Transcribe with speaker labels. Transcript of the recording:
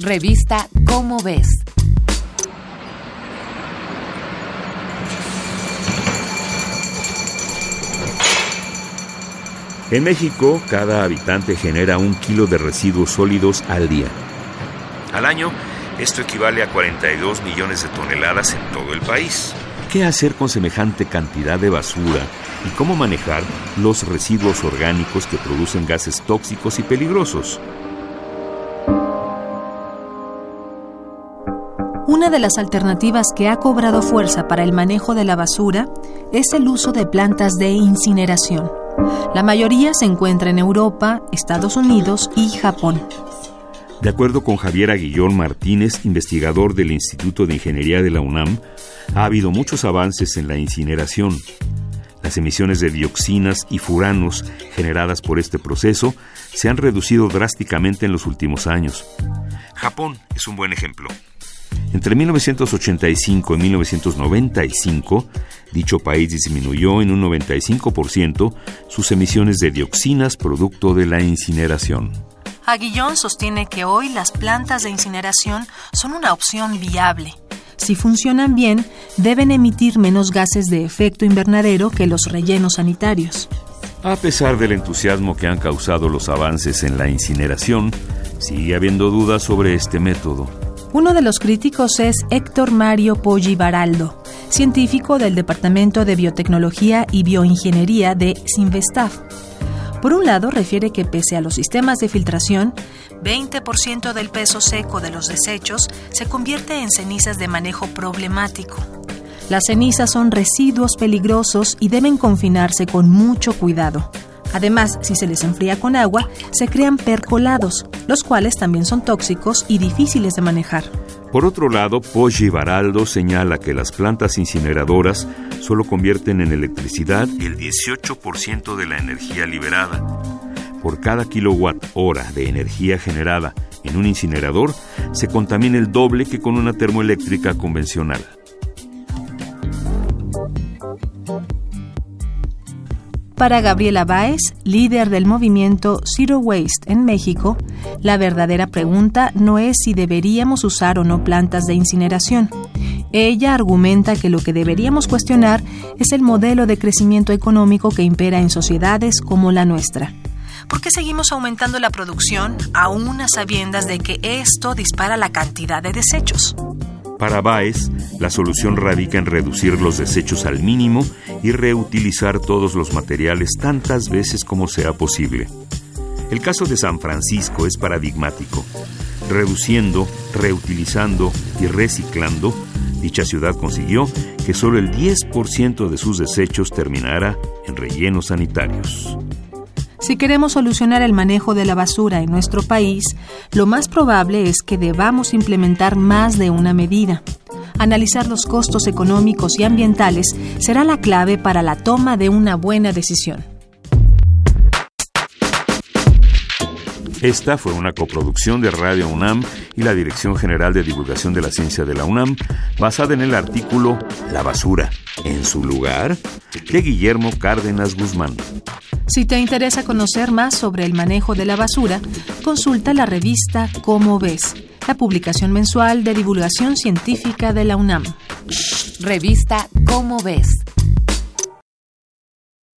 Speaker 1: Revista Cómo ves.
Speaker 2: En México, cada habitante genera un kilo de residuos sólidos al día. Al año, esto equivale a 42 millones de toneladas en todo el país. ¿Qué hacer con semejante cantidad de basura y cómo manejar los residuos orgánicos que producen gases tóxicos y peligrosos?
Speaker 3: Una de las alternativas que ha cobrado fuerza para el manejo de la basura es el uso de plantas de incineración. La mayoría se encuentra en Europa, Estados Unidos y Japón.
Speaker 2: De acuerdo con Javier Aguillón Martínez, investigador del Instituto de Ingeniería de la UNAM, ha habido muchos avances en la incineración. Las emisiones de dioxinas y furanos generadas por este proceso se han reducido drásticamente en los últimos años. Japón es un buen ejemplo. Entre 1985 y 1995, dicho país disminuyó en un 95% sus emisiones de dioxinas producto de la incineración.
Speaker 3: Aguillón sostiene que hoy las plantas de incineración son una opción viable. Si funcionan bien, deben emitir menos gases de efecto invernadero que los rellenos sanitarios.
Speaker 2: A pesar del entusiasmo que han causado los avances en la incineración, sigue habiendo dudas sobre este método.
Speaker 3: Uno de los críticos es Héctor Mario Poggi Baraldo, científico del Departamento de Biotecnología y Bioingeniería de Sinvestaf. Por un lado, refiere que pese a los sistemas de filtración, 20% del peso seco de los desechos se convierte en cenizas de manejo problemático. Las cenizas son residuos peligrosos y deben confinarse con mucho cuidado. Además, si se les enfría con agua, se crean percolados, los cuales también son tóxicos y difíciles de manejar.
Speaker 2: Por otro lado, Poggi Baraldo señala que las plantas incineradoras solo convierten en electricidad el 18% de la energía liberada. Por cada kilowatt hora de energía generada en un incinerador, se contamina el doble que con una termoeléctrica convencional.
Speaker 3: Para Gabriela Báez, líder del movimiento Zero Waste en México, la verdadera pregunta no es si deberíamos usar o no plantas de incineración. Ella argumenta que lo que deberíamos cuestionar es el modelo de crecimiento económico que impera en sociedades como la nuestra. ¿Por qué seguimos aumentando la producción aún a sabiendas de que esto dispara la cantidad de desechos?
Speaker 2: Para Baez, la solución radica en reducir los desechos al mínimo y reutilizar todos los materiales tantas veces como sea posible. El caso de San Francisco es paradigmático. Reduciendo, reutilizando y reciclando, dicha ciudad consiguió que solo el 10% de sus desechos terminara en rellenos sanitarios.
Speaker 3: Si queremos solucionar el manejo de la basura en nuestro país, lo más probable es que debamos implementar más de una medida. Analizar los costos económicos y ambientales será la clave para la toma de una buena decisión.
Speaker 2: Esta fue una coproducción de Radio UNAM y la Dirección General de Divulgación de la Ciencia de la UNAM, basada en el artículo La basura, en su lugar, de Guillermo Cárdenas Guzmán.
Speaker 3: Si te interesa conocer más sobre el manejo de la basura, consulta la revista Cómo ves, la publicación mensual de divulgación científica de la UNAM.
Speaker 1: Revista Cómo ves